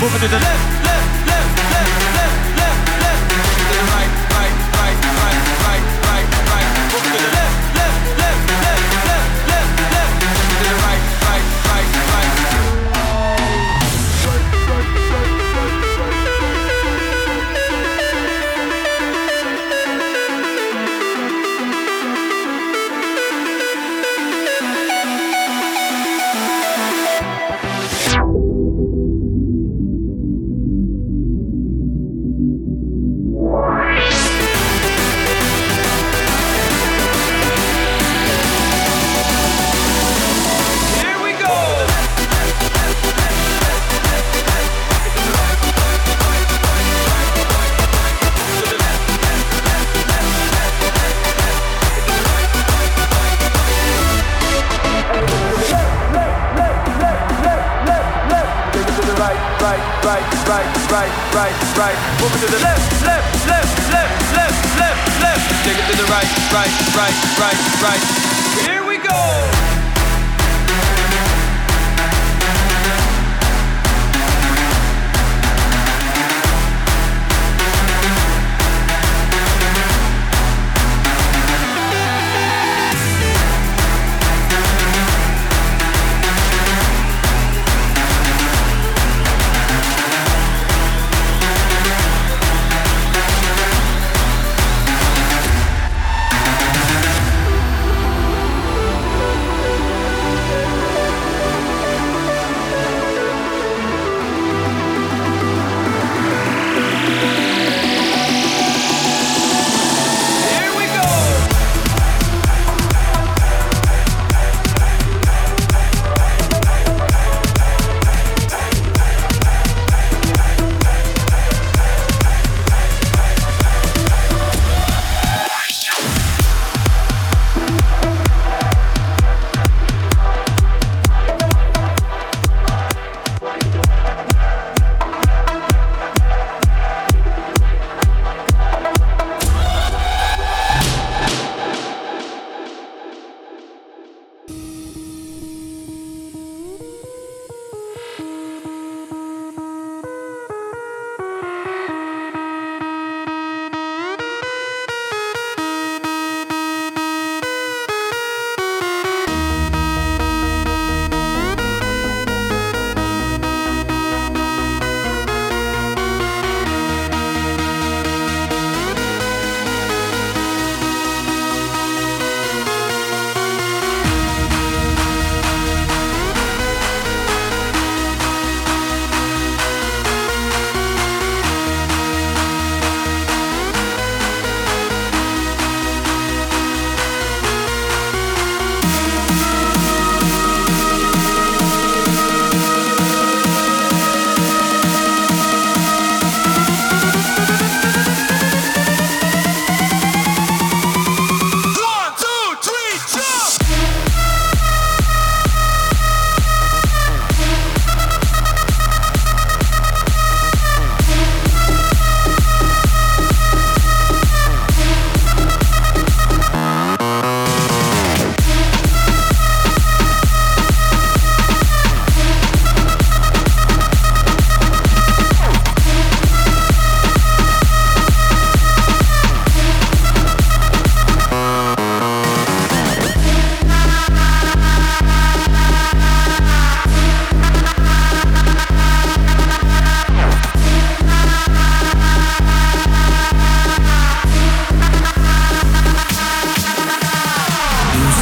Moving to the left.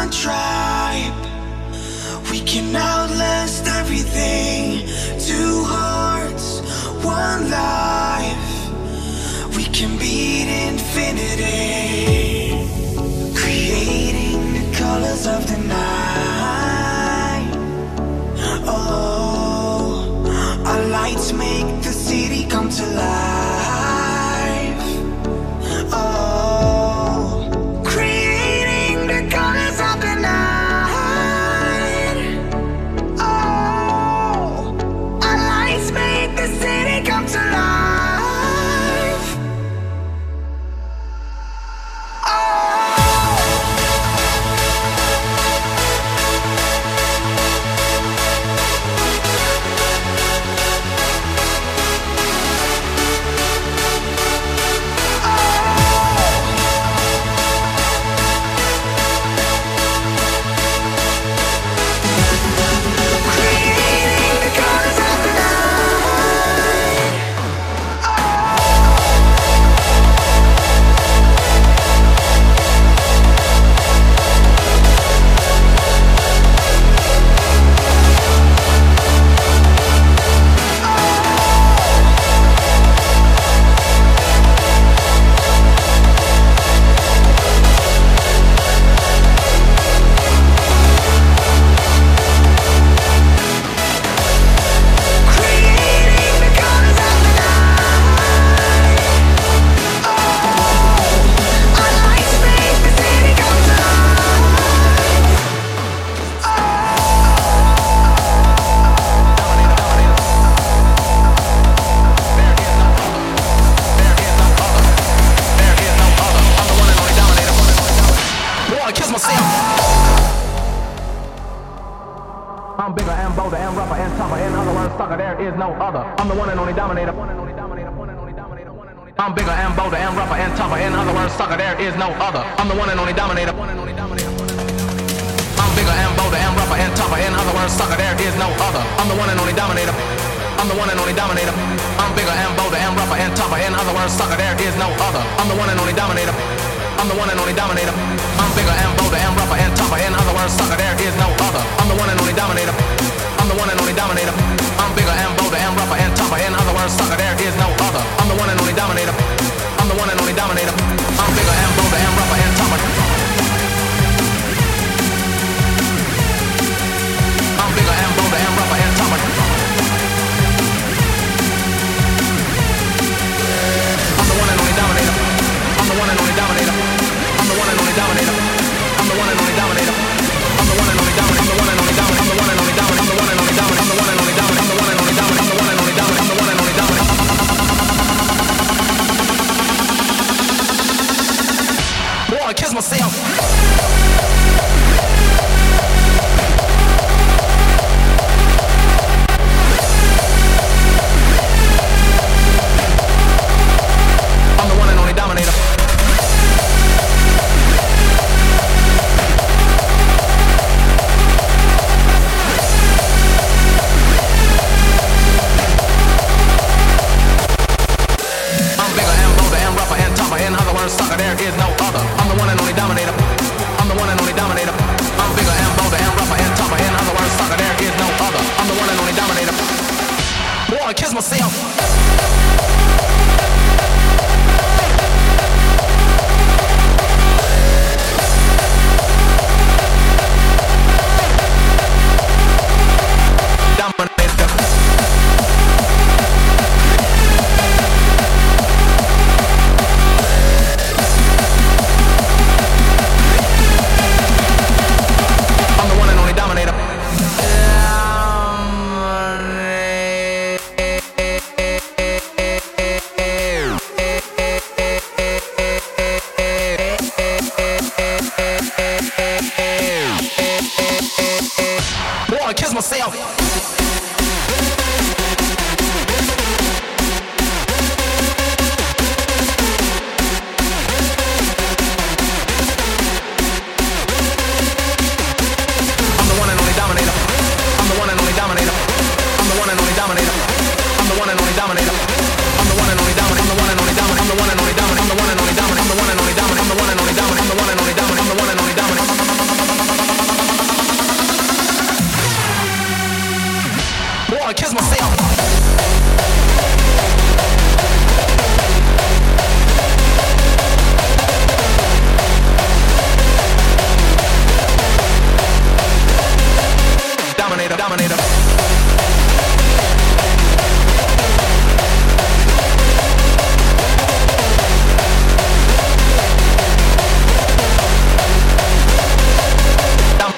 one tribe. We can outlast everything. Two hearts, one life. We can beat infinity. Creating the colors of the night. Oh, our lights make the city come to life.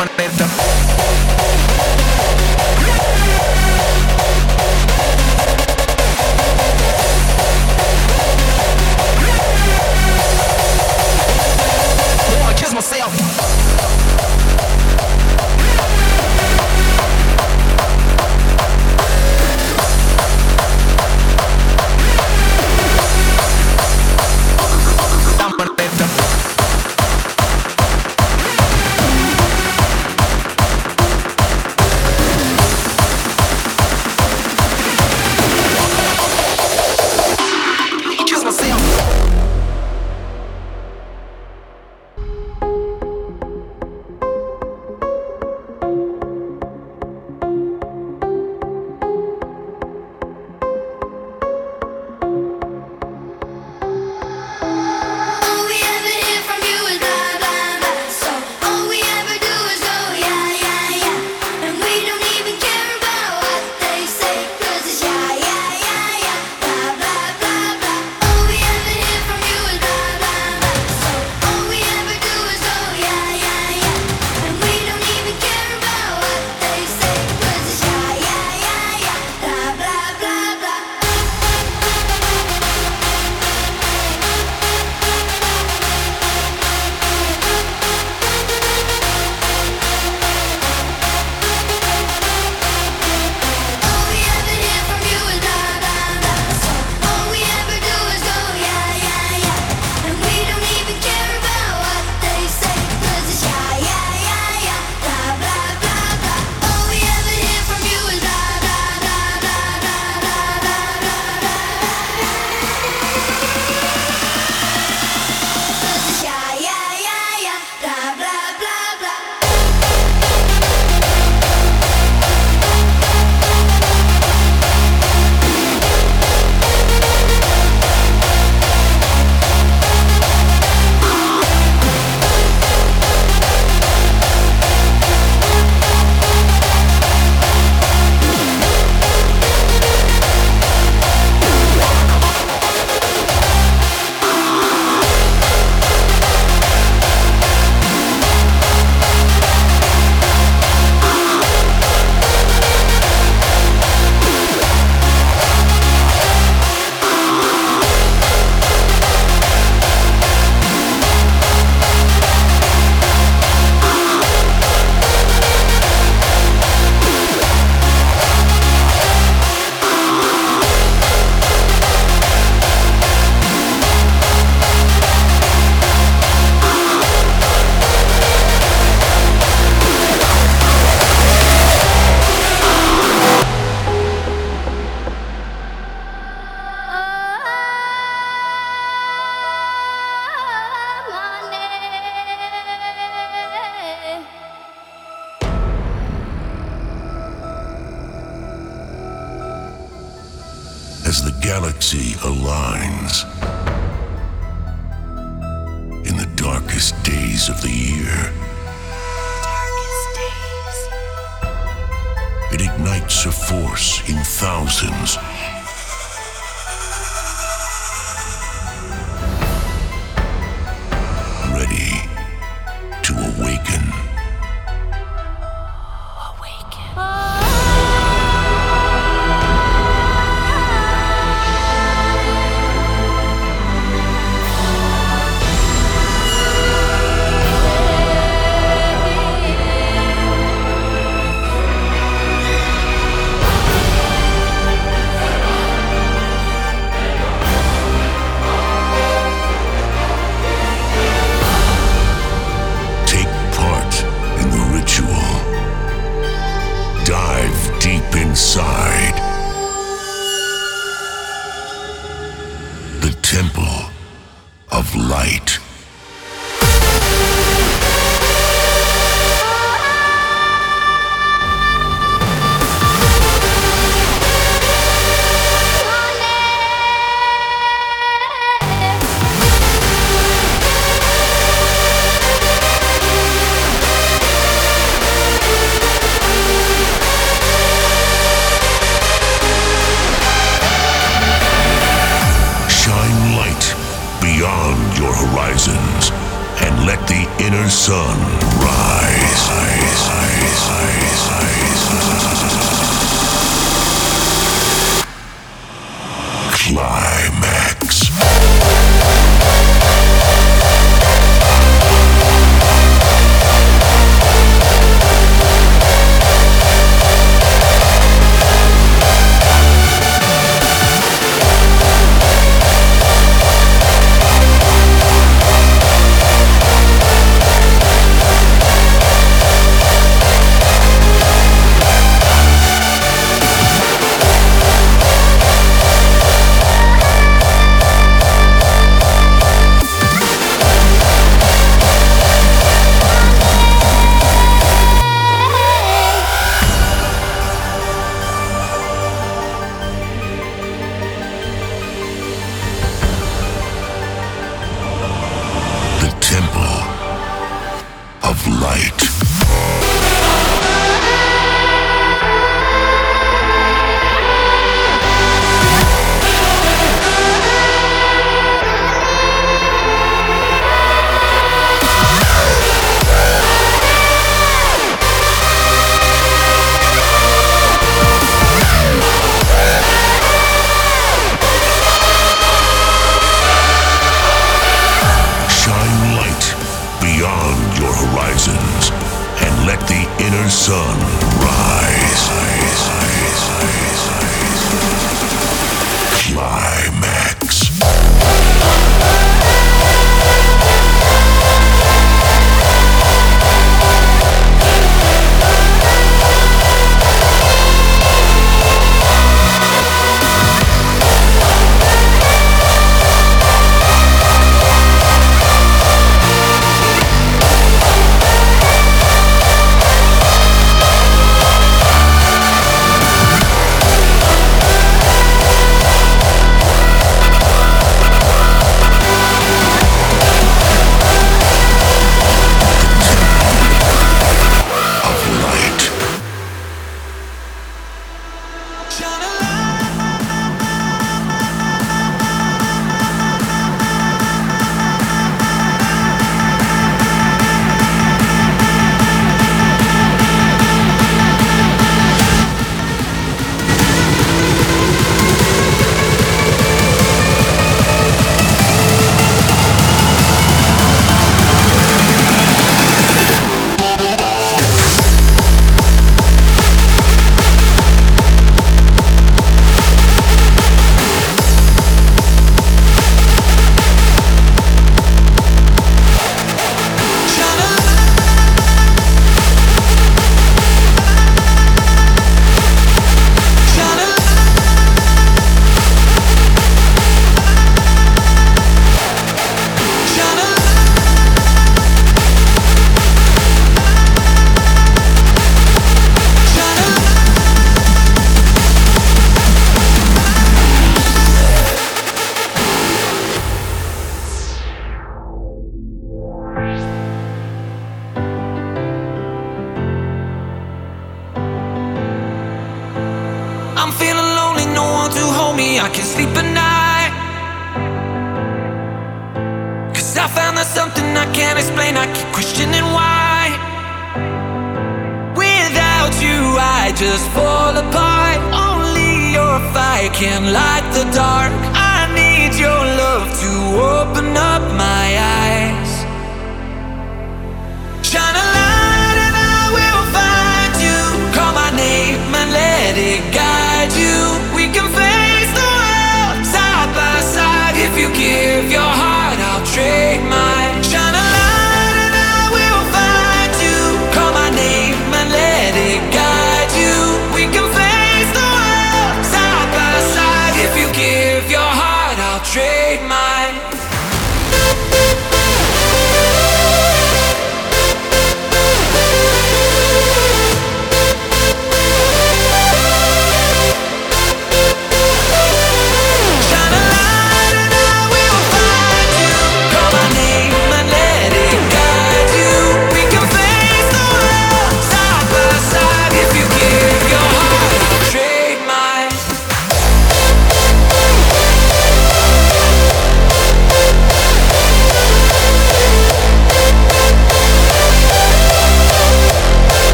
ponerte